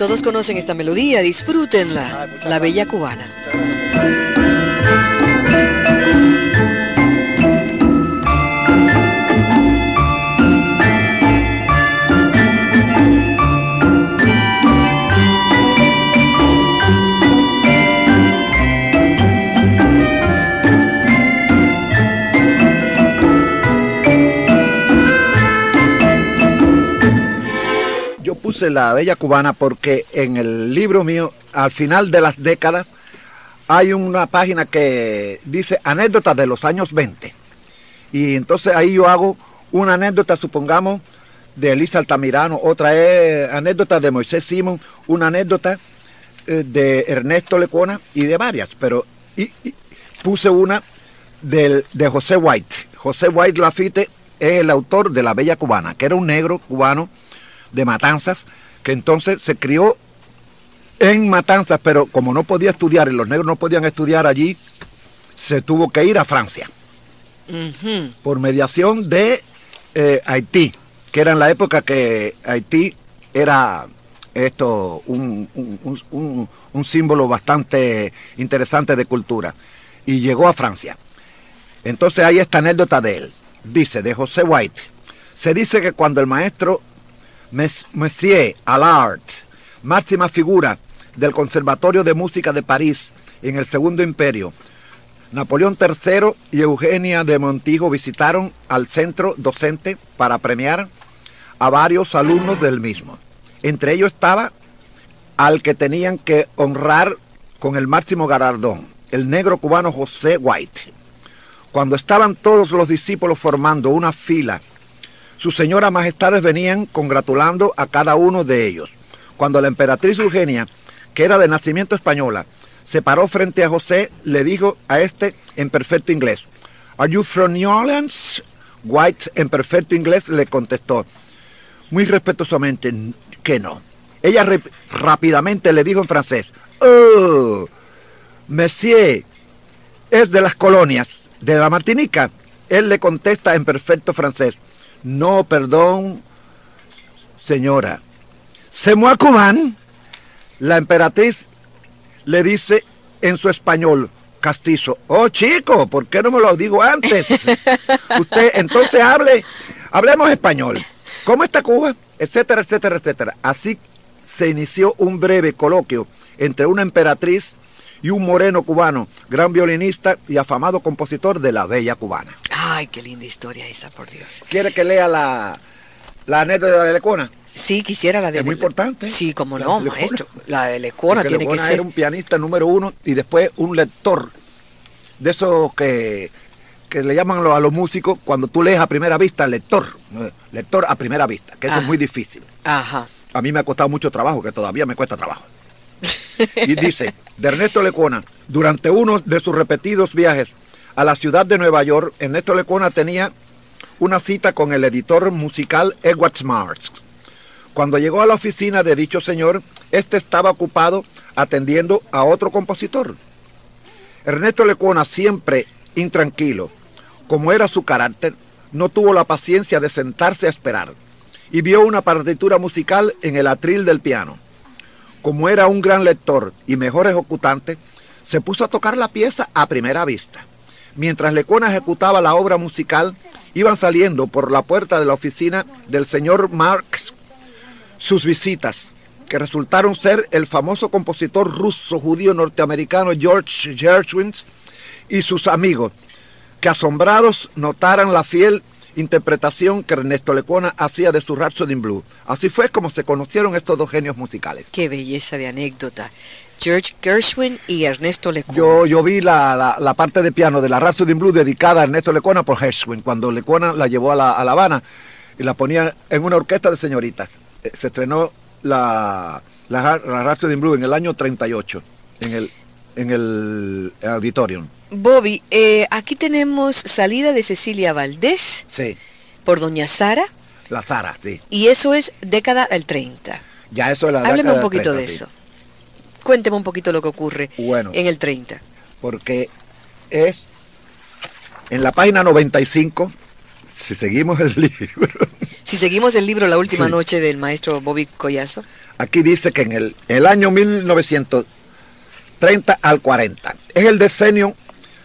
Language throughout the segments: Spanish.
Todos conocen esta melodía, disfrútenla, la bella cubana. Puse la bella cubana porque en el libro mío, al final de las décadas, hay una página que dice anécdotas de los años 20. Y entonces ahí yo hago una anécdota, supongamos, de Elisa Altamirano, otra es anécdota de Moisés Simón, una anécdota eh, de Ernesto Lecuona y de varias, pero y, puse una del, de José White. José White Lafitte es el autor de La Bella Cubana, que era un negro cubano de Matanzas, que entonces se crió en Matanzas, pero como no podía estudiar y los negros no podían estudiar allí, se tuvo que ir a Francia por mediación de eh, Haití, que era en la época que Haití era esto un, un- un- símbolo bastante interesante de cultura y llegó a Francia. Entonces hay esta anécdota de él. Dice, de José White, se dice que cuando el maestro Monsieur Allard, máxima figura del Conservatorio de Música de París en el Segundo Imperio, Napoleón III y Eugenia de Montijo visitaron al centro docente para premiar a varios alumnos del mismo. Entre ellos estaba al que tenían que honrar con el máximo galardón, el negro cubano José White. Cuando estaban todos los discípulos formando una fila, sus señoras majestades venían congratulando a cada uno de ellos. Cuando la emperatriz Eugenia, que era de nacimiento española, se paró frente a José, le dijo a este en perfecto inglés, ¿Are you from New Orleans? White en perfecto inglés le contestó, muy respetuosamente, que no. Ella rápidamente le dijo en francés, Oh, Monsieur, es de las colonias, de la Martinica. Él le contesta en perfecto francés, no, perdón, señora. ¿Se moi cuban? La emperatriz le dice en su español castizo, oh chico, ¿por qué no me lo digo antes? Usted entonces hable, hablemos español. ¿Cómo está Cuba? Etcétera, etcétera, etcétera. Así se inició un breve coloquio entre una emperatriz y un moreno cubano, gran violinista y afamado compositor de la bella cubana. Ay, qué linda historia esa, por Dios. ¿Quiere que lea la, la anécdota de la Lecona? Sí, quisiera la de... Es muy importante. Sí, como La no, maestro. La de Lecuona Porque tiene que ser... era un pianista número uno y después un lector de esos que, que le llaman a los músicos cuando tú lees a primera vista, lector, lector a primera vista, que eso es muy difícil. Ajá. A mí me ha costado mucho trabajo, que todavía me cuesta trabajo. Y dice, de Ernesto Lecuona, durante uno de sus repetidos viajes a la ciudad de Nueva York, Ernesto Lecuona tenía una cita con el editor musical Edward Marx. Cuando llegó a la oficina de dicho señor, este estaba ocupado atendiendo a otro compositor. Ernesto Lecuona, siempre intranquilo, como era su carácter, no tuvo la paciencia de sentarse a esperar y vio una partitura musical en el atril del piano. Como era un gran lector y mejor ejecutante, se puso a tocar la pieza a primera vista. Mientras Lecuona ejecutaba la obra musical, iban saliendo por la puerta de la oficina del señor Marx sus visitas, que resultaron ser el famoso compositor ruso judío norteamericano George Gershwin y sus amigos, que asombrados notaran la fiel interpretación que Ernesto Lecuona hacía de su Rhapsody in Blue. Así fue como se conocieron estos dos genios musicales. Qué belleza de anécdota. George Gershwin y Ernesto Lecuona. Yo, yo vi la, la, la parte de piano de la Rhapsody in Blue dedicada a Ernesto Lecuona por Gershwin, cuando Lecuona la llevó a la, a la Habana y la ponía en una orquesta de señoritas. Eh, Se estrenó la, la, la Rhapsody in Blue en el año 38, en el en el auditorium. Bobby, eh, aquí tenemos salida de Cecilia Valdés Sí, por Doña Sara la Zara, sí. y eso es década del 30. Ya eso es la Hábleme década un del poquito 30, de sí. eso. Cuénteme un poquito lo que ocurre Bueno. en el 30. Porque es en la página 95, si seguimos el libro, Si seguimos el libro La última Sí. noche del maestro Bobby Collazo, aquí dice que en el, el año 1930 al 40 es el decenio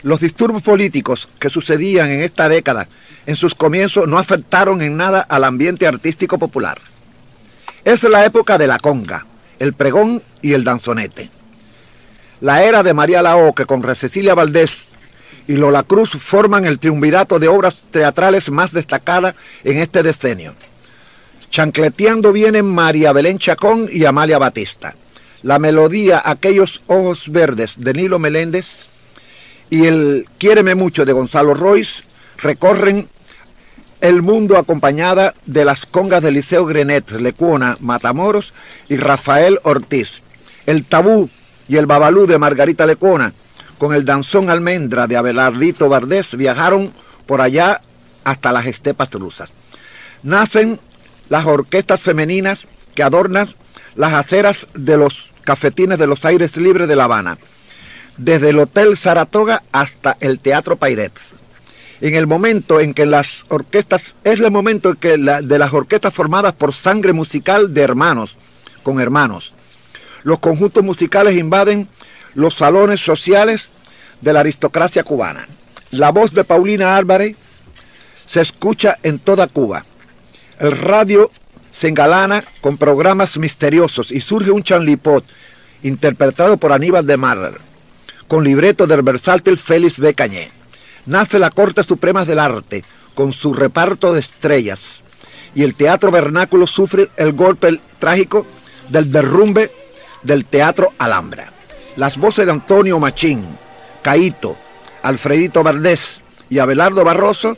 los disturbios políticos que sucedían en esta década en sus comienzos no afectaron en nada al ambiente artístico popular. Es la época de la conga, el pregón y el danzonete. La era de María Lao, que con Cecilia Valdés y Lola Cruz forman el triunvirato de obras teatrales más destacada en este decenio. Chancleteando vienen María Belén Chacón y Amalia Batista. La melodía Aquellos Ojos Verdes de Nilo Meléndez y el Quiéreme Mucho de Gonzalo Royce recorren el mundo acompañada de las congas de Liceo Grenet, Lecuona, Matamoros y Rafael Ortiz. El tabú y el babalú de Margarita Lecuona con el danzón almendra de Abelardito Vardés viajaron por allá hasta las estepas rusas. Nacen las orquestas femeninas que adornan las aceras de los cafetines de los aires libres de La Habana, desde el Hotel Saratoga hasta el Teatro Pairet. En el momento en que las orquestas, es el momento en que la- de las orquestas formadas por sangre musical de hermanos, con hermanos. Los conjuntos musicales invaden los salones sociales de la aristocracia cubana. La voz de Paulina Álvarez se escucha en toda Cuba. El radio se engalana con programas misteriosos y surge un chanlipot interpretado por Aníbal de Mar, con libreto del versátil Félix B. Cañé. Nace la Corte Suprema del Arte, con su reparto de estrellas, y el teatro vernáculo sufre el golpe trágico del derrumbe del teatro Alhambra. Las voces de Antonio Machín, Caíto, Alfredito Valdés y Abelardo Barroso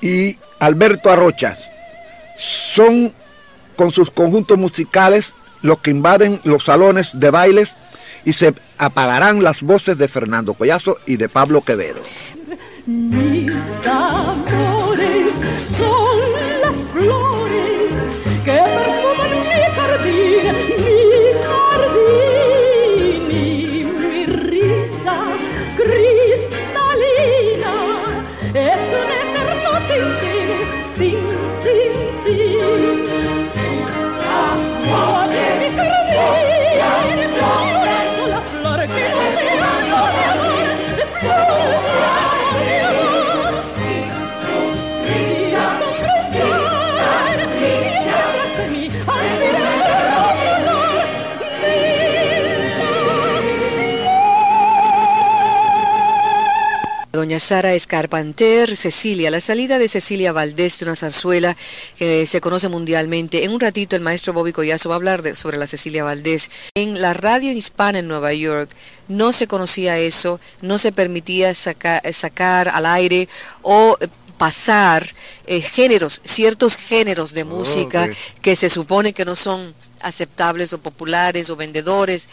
y Alberto Arrochas son con sus conjuntos musicales los que invaden los salones de bailes y se apagarán las voces de Fernando Collazo y de Pablo Quevedo. Doña Sara Escarpanter, Cecilia, la salida de Cecilia Valdés de una zarzuela que se conoce mundialmente. En un ratito el maestro Bobby Collazo va a hablar de- sobre la Cecilia Valdés. En la radio hispana en Nueva York no se conocía eso, no se permitía saca- sacar al aire o eh, pasar eh, géneros, ciertos géneros de música ok. que se supone que no son aceptables o populares o vendedores.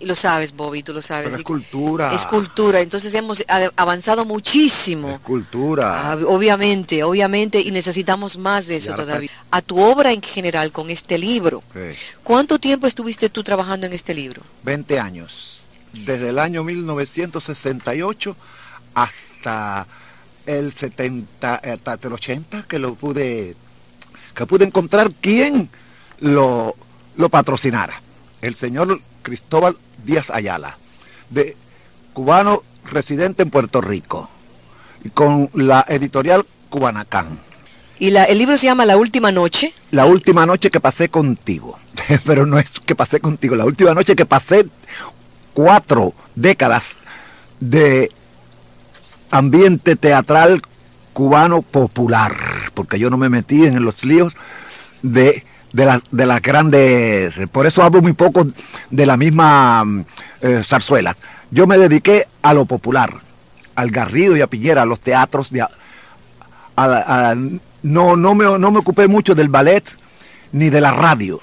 Y lo sabes, Bobby, tú lo sabes. Pero es cultura. es cultura, entonces hemos avanzado muchísimo. Es cultura. Ah, obviamente, obviamente, y necesitamos más de eso todavía. A tu obra en general con este libro, Sí. ¿cuánto tiempo estuviste tú trabajando en este libro? 20 años. Desde el año 1968 hasta el 70, eh, hasta el 80 que lo pude, que pude encontrar quien lo, lo patrocinara. El señor Cristóbal Díaz Ayala, de cubano residente en Puerto Rico, y con la editorial Cubanacán. Y la, el libro se llama La Última Noche. La última noche que pasé contigo, pero no es que pasé contigo, la última noche que pasé cuatro décadas de ambiente teatral cubano popular, porque yo no me metí en los líos de, de, la- de las grandes, por eso hablo muy poco de la misma mm, eh, zarzuela. Yo me dediqué a lo popular, al Garrido y a Piñera, a los teatros de, a- a- a- no, no, me, no me ocupé mucho del ballet ni de la radio.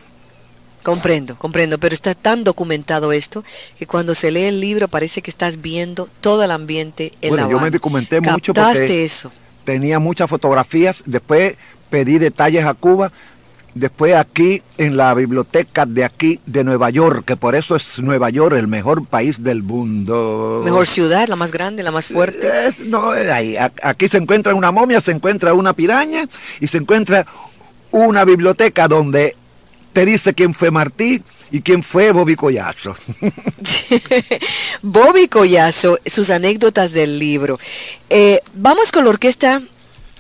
Comprendo, comprendo, pero está tan documentado esto que cuando se lee el libro parece que estás viendo todo el ambiente en Bueno, La yo me documenté mucho porque- eso. tenía muchas fotografías, después pedí detalles a Cuba, después aquí en la biblioteca de aquí de Nueva York, que por eso es Nueva York el mejor país del mundo. Mejor ciudad, la más grande, la más fuerte. Es- no, es ahí, aquí se encuentra una momia, se encuentra una piraña y se encuentra una biblioteca donde te dice quién fue Martí y quién fue Bobby Collazo. Bobby Collazo, sus anécdotas del libro. Eh, vamos con la orquesta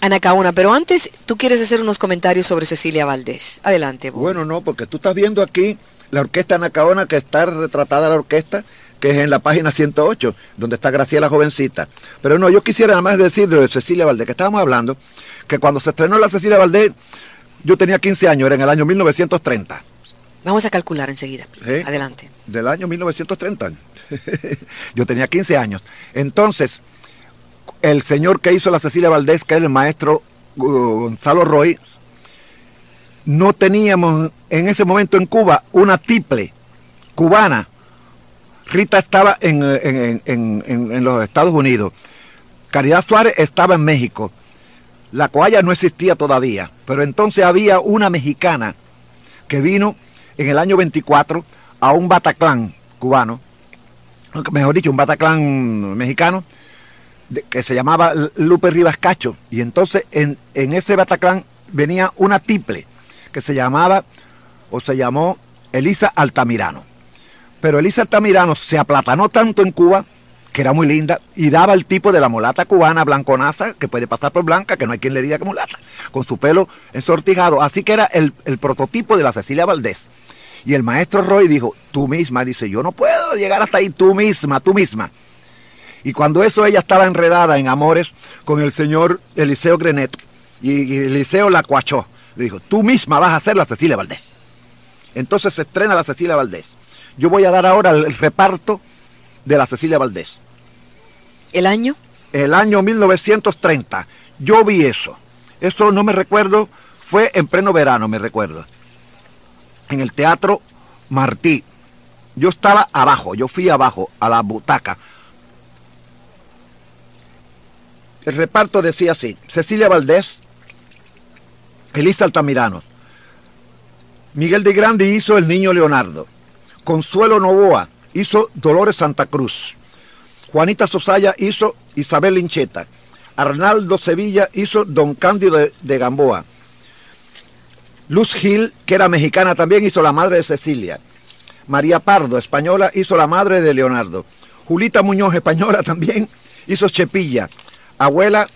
Anacaona, pero antes tú quieres hacer unos comentarios sobre Cecilia Valdés. Adelante. Bueno, no, porque tú estás viendo aquí la orquesta Anacaona que está retratada la orquesta, que es en la página 108, donde está Graciela jovencita. Pero no, yo quisiera nada más decir de Cecilia Valdés, que estábamos hablando, que cuando se estrenó la Cecilia Valdés, yo tenía 15 años, era en el año 1930. Vamos a calcular enseguida. ¿Eh? Adelante. Del año 1930. yo tenía 15 años. Entonces, el señor que hizo la Cecilia Valdés, que es el maestro uh, Gonzalo Roy, no teníamos en ese momento en Cuba una tiple cubana. Rita estaba en, eh, en- en- en- en los Estados Unidos. Caridad Suárez estaba en México. La coalla no existía todavía, pero entonces había una mexicana que vino en el año 24 a un Bataclan cubano, mejor dicho, un Bataclan mexicano, que se llamaba Lupe Rivas Cacho. Y entonces en, en ese Bataclan venía una tiple que se llamaba, o se llamó Elisa Altamirano. Pero Elisa Altamirano se aplatanó tanto en Cuba que era muy linda y daba el tipo de la mulata cubana blanconaza que puede pasar por blanca, que no hay quien le diga que mulata, con su pelo ensortijado. Así que era el, el prototipo de la Cecilia Valdés. Y el maestro Roy dijo, tú misma, dice, yo no puedo llegar hasta ahí, tú misma, tú misma. Y cuando eso ella estaba enredada en amores con el señor Eliseo Grenet, y, y Eliseo la cuachó, le dijo, tú misma vas a ser la Cecilia Valdés. Entonces se estrena la Cecilia Valdés. Yo voy a dar ahora el, el reparto de la Cecilia Valdés. ¿El año? El año 1930. Yo vi eso. Eso no me recuerdo, fue en pleno verano, me recuerdo. En el Teatro Martí. Yo estaba abajo, yo fui abajo, a la butaca. El reparto decía así, Cecilia Valdés, Elisa Altamirano, Miguel de Grande hizo El Niño Leonardo, Consuelo Novoa hizo Dolores Santa Cruz, Juanita Sosaya hizo Isabel Lincheta, Arnaldo Sevilla hizo Don Cándido de, de Gamboa, Luz Gil, que era mexicana también, hizo la madre de Cecilia, María Pardo, española, hizo la madre de Leonardo, Julita Muñoz, española también, hizo Chepilla, abuela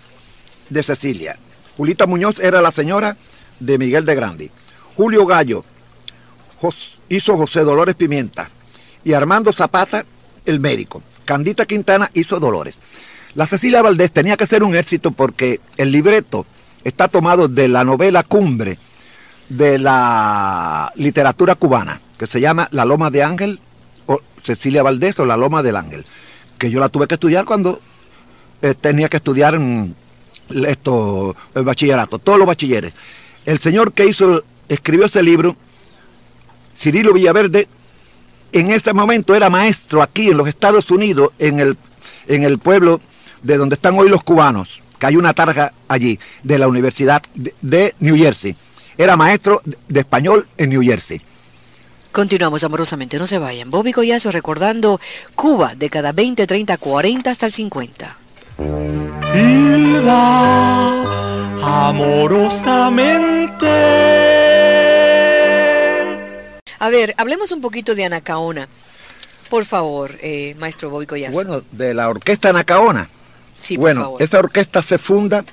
de Cecilia. Julita Muñoz era la señora de Miguel de Grandi. Julio Gallo hizo José Dolores Pimienta. Y Armando Zapata, el médico. Candita Quintana hizo Dolores. La Cecilia Valdés tenía que ser un éxito porque el libreto está tomado de la novela Cumbre de la literatura cubana, que se llama La Loma de Ángel, o Cecilia Valdés o La Loma del Ángel, que yo la tuve que estudiar cuando eh, tenía que estudiar esto, el bachillerato, todos los bachilleres. El señor que hizo, escribió ese libro, Cirilo Villaverde, en ese momento era maestro aquí en los Estados Unidos, en el, en el pueblo de donde están hoy los cubanos, que hay una tarja allí, de la Universidad de, de New Jersey. Era maestro de- de español en New Jersey. Continuamos amorosamente, no se vayan. Bobby Collazo recordando Cuba, década 20, 30, 40 hasta el 50. Hilda, amorosamente. A ver, hablemos un poquito de Anacaona. Por favor, eh, maestro Bobby Collazo. Bueno, de la orquesta Nacaona. sí, por bueno, favor. esa orquesta se funda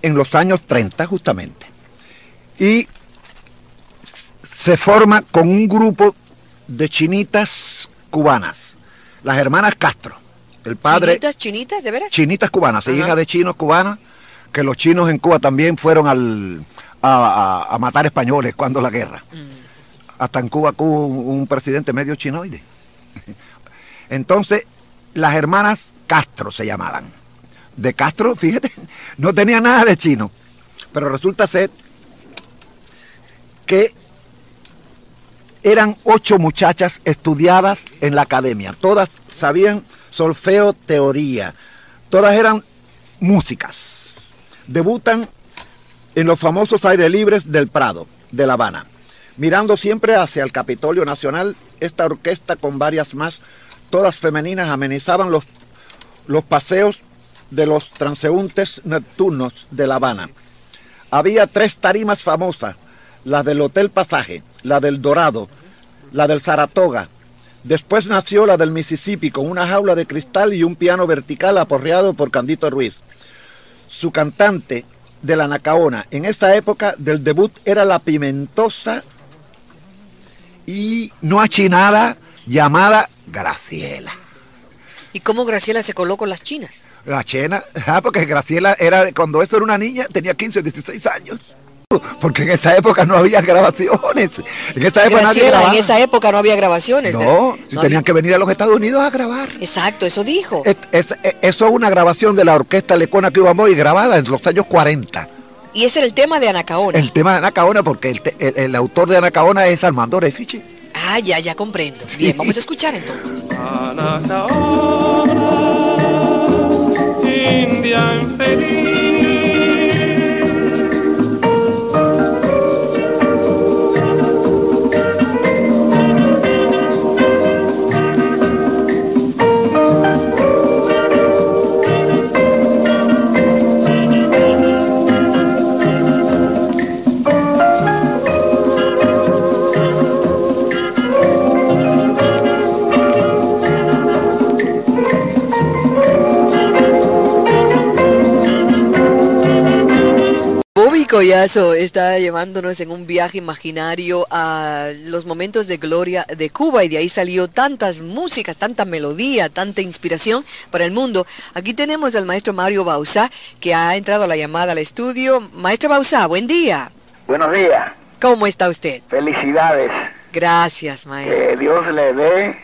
en los años 30 justamente. Y se forma con un grupo de chinitas cubanas, las hermanas Castro. El padre ¿Chinitas, chinitas, de veras? chinitas cubanas, Ajá. hija de chinos cubanas, que los chinos en Cuba también fueron al, a, a- a matar españoles cuando la guerra. Mm. Hasta en Cuba hubo un, un presidente medio chinoide. Entonces, las hermanas Castro se llamaban. De Castro, fíjate, no tenía nada de chino. Pero resulta ser que eran ocho muchachas estudiadas en la academia. Todas sabían solfeo, teoría. Todas eran músicas. Debutan en los famosos aires libres del Prado, de La Habana. Mirando siempre hacia el Capitolio Nacional, esta orquesta con varias más, todas femeninas, amenizaban los, los paseos de los transeúntes nocturnos de La Habana. Había tres tarimas famosas, la del Hotel Pasaje, la del Dorado, la del Saratoga. Después nació la del Mississippi con una jaula de cristal y un piano vertical aporreado por Candito Ruiz. Su cantante de la Nacaona en esta época del debut era la pimentosa y no achinada llamada Graciela. ¿Y cómo Graciela se coló con las chinas? La chena, ah, porque Graciela era, cuando eso era una niña, tenía 15 o 16 años. Porque en esa época no había grabaciones. En esa época nadie Graciela, en grababa. esa época no había grabaciones. No, si No tenían había- que venir a los Estados Unidos a grabar. Exacto, eso dijo. Es- es- eso es una grabación de la orquesta Lecona Cubamoy grabada en los años 40. Y ese era el tema de Anacaona. El tema de Anacaona, porque el, te- el- el autor de Anacaona es Armando Refici. Ah, ya, ya comprendo. Bien, vamos a escuchar entonces. Anacaona, India infeliz. Collazo está llevándonos en un viaje imaginario a los momentos de gloria de Cuba y de ahí salió tantas músicas, tanta melodía, tanta inspiración para el mundo. Aquí tenemos al maestro Mario Bausá que ha entrado a la llamada al estudio. Maestro Bausá, buen día. Buenos días, ¿Cómo está usted? felicidades, Gracias, maestro. que Dios le dé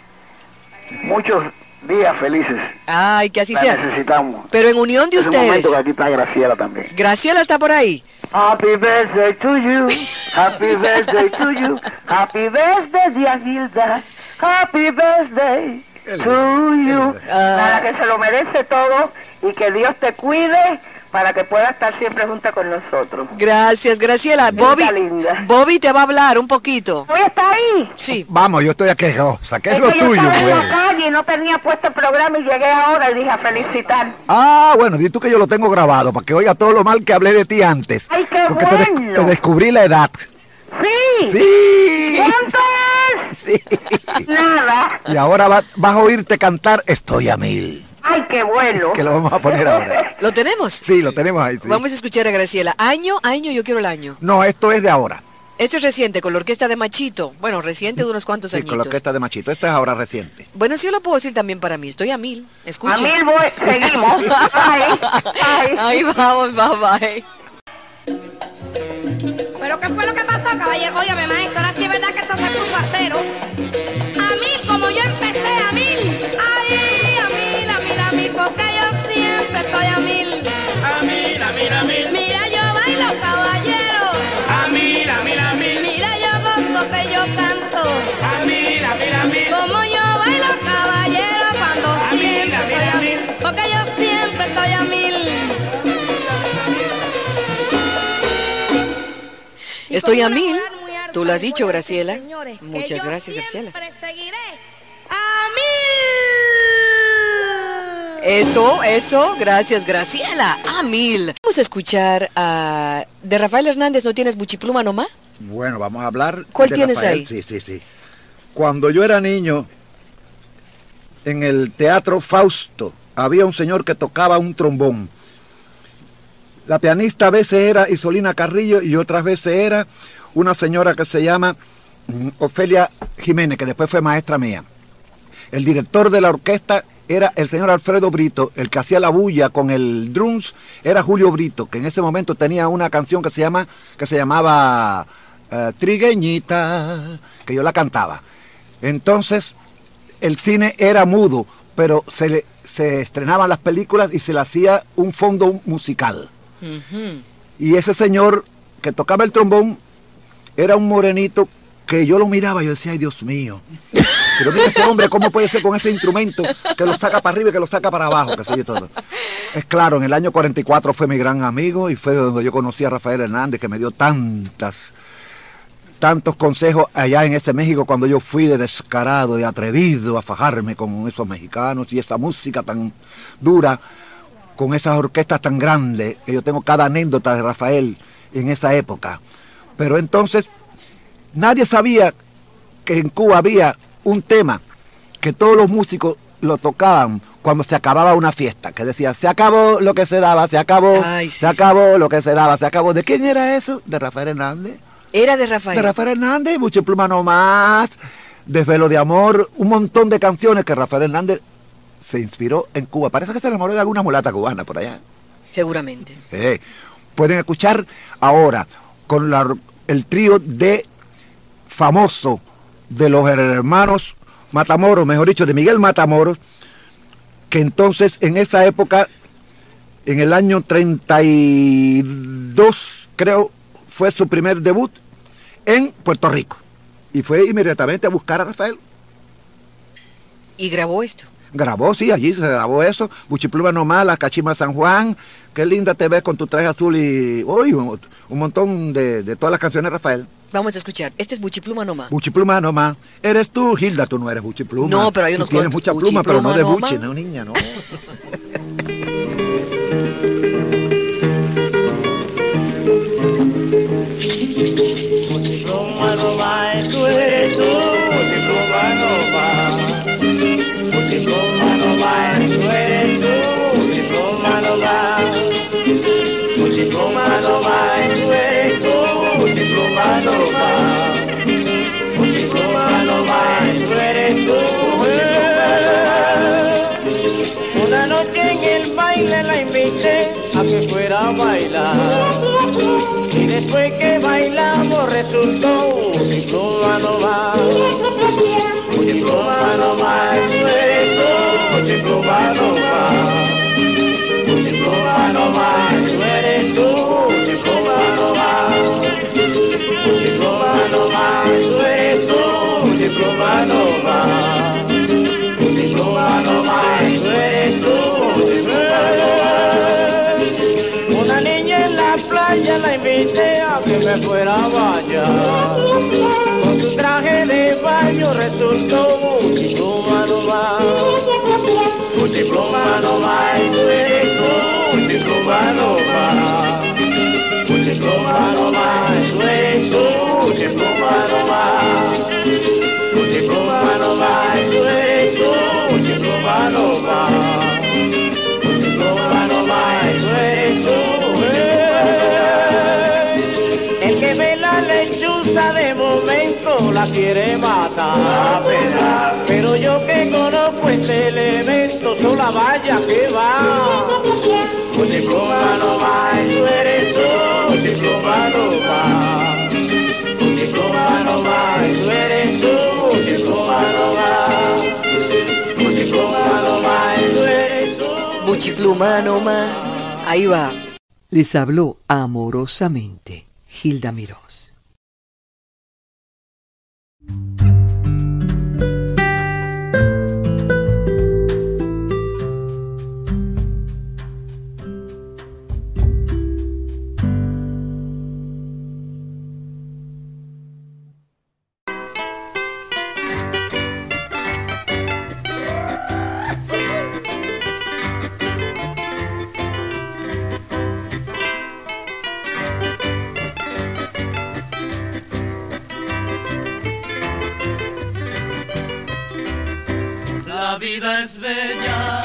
muchos días felices. Ay, que así La sea. necesitamos. Pero en unión de Es un ustedes. momento que aquí está Graciela también. Graciela está por ahí. Happy birthday to you, happy birthday to you, happy birthday dear Gilda, happy birthday to you. Para que se lo merece todo y que Dios te cuide para que pueda estar siempre junta con nosotros. Gracias, Graciela. Linda, Bobby, linda. Bobby te va a hablar un poquito. ¿Hoy está ahí? Sí. Vamos, yo estoy aquí. Oh, saqué Es lo que yo tuyo, estaba en la calle y no tenía puesto el programa y llegué ahora y dije a felicitar. Ah, bueno, di tú que yo lo tengo grabado para que oiga todo lo mal que hablé de ti antes. ¡Ay, qué Porque te, des- bueno! te descubrí la edad. ¡Sí! Sí. ¿Cuánto es? Sí. Nada. Y ahora va- vas a oírte cantar Estoy a mil. ¡Ay, qué bueno! Que lo vamos a poner ahora. ¿Lo tenemos? Sí, lo tenemos ahí. sí. Vamos a escuchar a Graciela. Año, año, yo quiero el año. No, esto es de ahora. Esto es reciente, con la orquesta de Machito. Bueno, reciente de unos cuantos Sí, con la orquesta de Machito. Esto es ahora reciente. Bueno, sí yo lo puedo decir también para mí. Estoy a mil. Escucha. A mil voy, seguimos. Ay, ay. Ahí vamos, bye bye. ¿Pero qué fue lo que pasó, caballero? Óigame, maestro, ahora sí es verdad que esto se puso a cero. Estoy a mil. Tú lo has dicho, Graciela. señores, Muchas gracias, Graciela. a mil. Eso, eso. Gracias, Graciela. A mil. Vamos a escuchar a... De Rafael Hernández, ¿no tienes buchipluma nomás? Bueno, vamos a hablar. ¿Cuál de tienes Rafael. ahí? Sí, sí, sí. Cuando yo era niño, en el teatro Fausto, había un señor que tocaba un trombón. La pianista a veces era Isolina Carrillo y otras veces era una señora que se llama mm, Ofelia Jiménez, que después fue maestra mía. El director de la orquesta era el señor Alfredo Brito, el que hacía la bulla con el drums era Julio Brito, que en ese momento tenía una canción que se llama que se llamaba eh, Trigueñita, que yo la cantaba. Entonces, el cine era mudo, pero se le se estrenaban las películas y se le hacía un fondo musical. Y ese señor que tocaba el trombón era un morenito que yo lo miraba y yo decía, ay Dios mío. Pero mira ese hombre, ¿cómo puede ser con ese instrumento que lo saca para arriba y que lo saca para abajo? Que todo. Es claro, en el año 44 fue mi gran amigo y fue donde yo conocí a Rafael Hernández, que me dio tantas, tantos consejos allá en ese México cuando yo fui de descarado y atrevido a fajarme con esos mexicanos y esa música tan dura, con esas orquestas tan grandes, que yo tengo cada anécdota de Rafael en esa época. Pero entonces nadie sabía que en Cuba había un tema que todos los músicos lo tocaban cuando se acababa una fiesta, que decía, se acabó lo que se daba, se acabó, Ay, sí, se acabó lo que se daba, se acabó. ¿De quién era eso? De Rafael Hernández. Era de Rafael. De Rafael Hernández, Mucho Pluma No Más, Desvelo de Amor, un montón de canciones que Rafael Hernández se inspiró en Cuba. Parece que se enamoró de alguna mulata cubana por allá. Seguramente. Sí. Pueden escuchar ahora con la- el trío de famoso de los hermanos Matamoros, mejor dicho, de Miguel Matamoros, que entonces en esa época, en el año 32, creo, fue su primer debut en Puerto Rico. Y fue inmediatamente a buscar a Rafael. Y grabó esto. Grabó, sí, allí se grabó eso. Buchipluma nomás, la Cachima San Juan. Qué linda te ves con tu traje azul y. Uy, un, un montón de, de todas las canciones Rafael. Vamos a escuchar. Este es Buchipluma nomás. Buchipluma nomás. Eres tú, Hilda, tú no eres Buchipluma. No, pero hay unos Tú tienes mucha pluma, pero no de Buchi, no, niña, no. a bailar. Y después que bailamos resultó un diploma no va. Un diploma no tú, un diploma no va. Un diploma no va, eso eres tú, un diploma no va. Un diploma no eres tú, un diploma no va. Playa la invité a que me fuera a bañar. Con su traje de baño resultó un diploma no va. Un diploma no va, y tú eres un diploma no va. Un diploma no va, y tú eres un diploma no va. Un diploma no va, y tú eres un diploma la quiere matar. Pero yo que conozco este elemento, sola vaya que va. No va, eres tú, no va. No va, tú eres tú, no va. No va, tú eres tú. Buchipluma nomás. Ahí va. Les habló amorosamente Hilda Mirós. Es bella,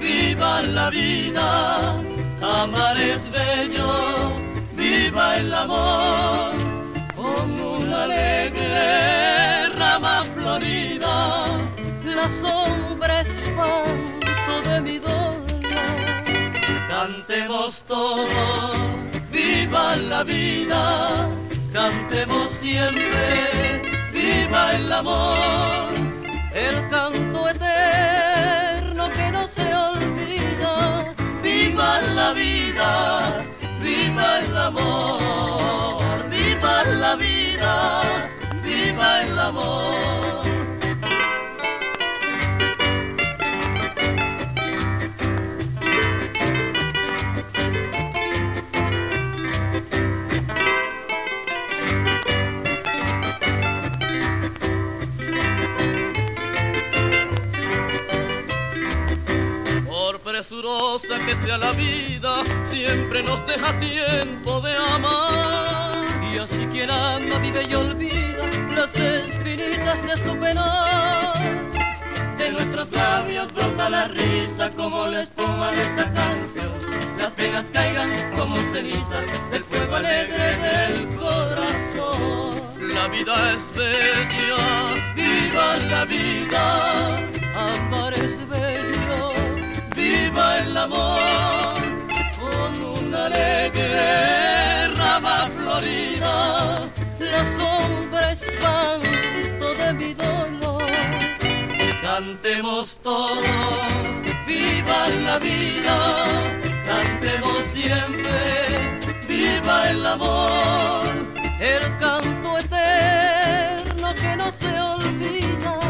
viva la vida, amar es bello, viva el amor, con una alegre rama florida, la sombra espanto de mi dolor. Cantemos todos, viva la vida, cantemos siempre, viva el amor el canto Viva la vida, viva el amor, viva la vida, la vida, siempre nos deja tiempo de amar. Y así quien ama vive y olvida las espinitas de su pena. De nuestros labios brota la risa como la espuma de esta canción. Las penas caigan como cenizas del fuego alegre del corazón. La vida es bella, viva la vida. Con una alegre rama florida, la sombra espanto de mi dolor. Cantemos todos, viva la vida, cantemos siempre, viva el amor, el canto eterno que no se olvida.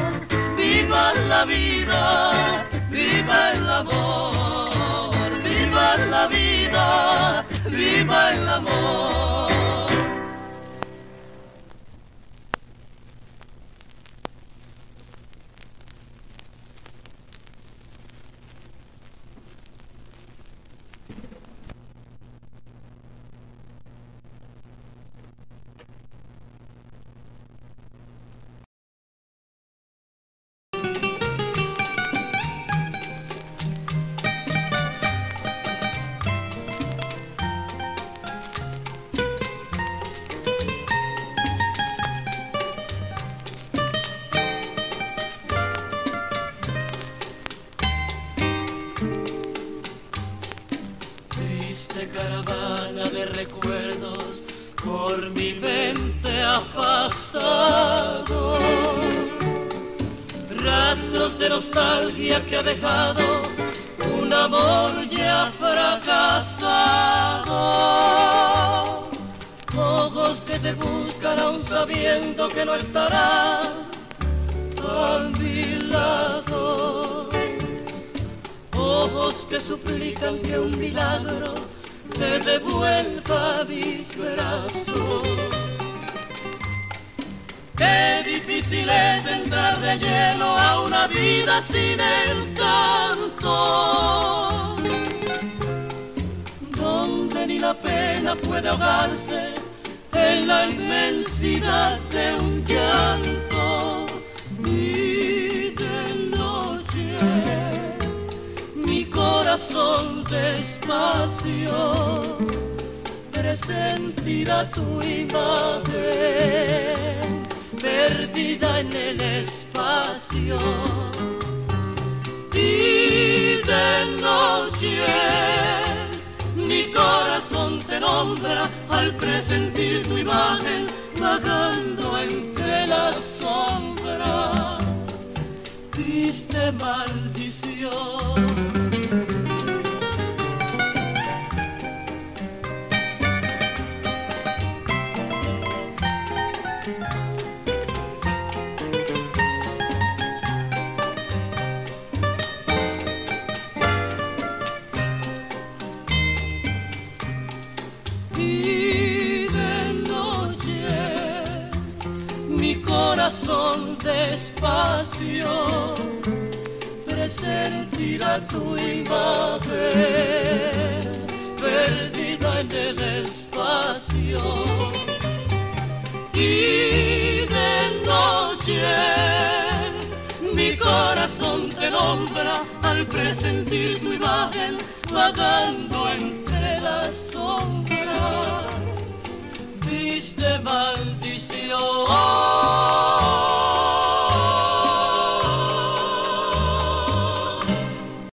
Viva la vida, viva el amor, la vida, viva el amor. Difícil es entrar de lleno a una vida sin encanto, donde ni la pena puede ahogarse en la inmensidad de un llanto. Y de noche mi corazón despacio presentirá tu imagen perdida en el espacio. Y de noche mi corazón te nombra al presentir tu imagen vagando entre las sombras. Triste maldición. Despacio presentirá tu imagen perdida en el espacio. Y de noche mi corazón te nombra al presentir tu imagen vagando entre las sombras. Triste maldición.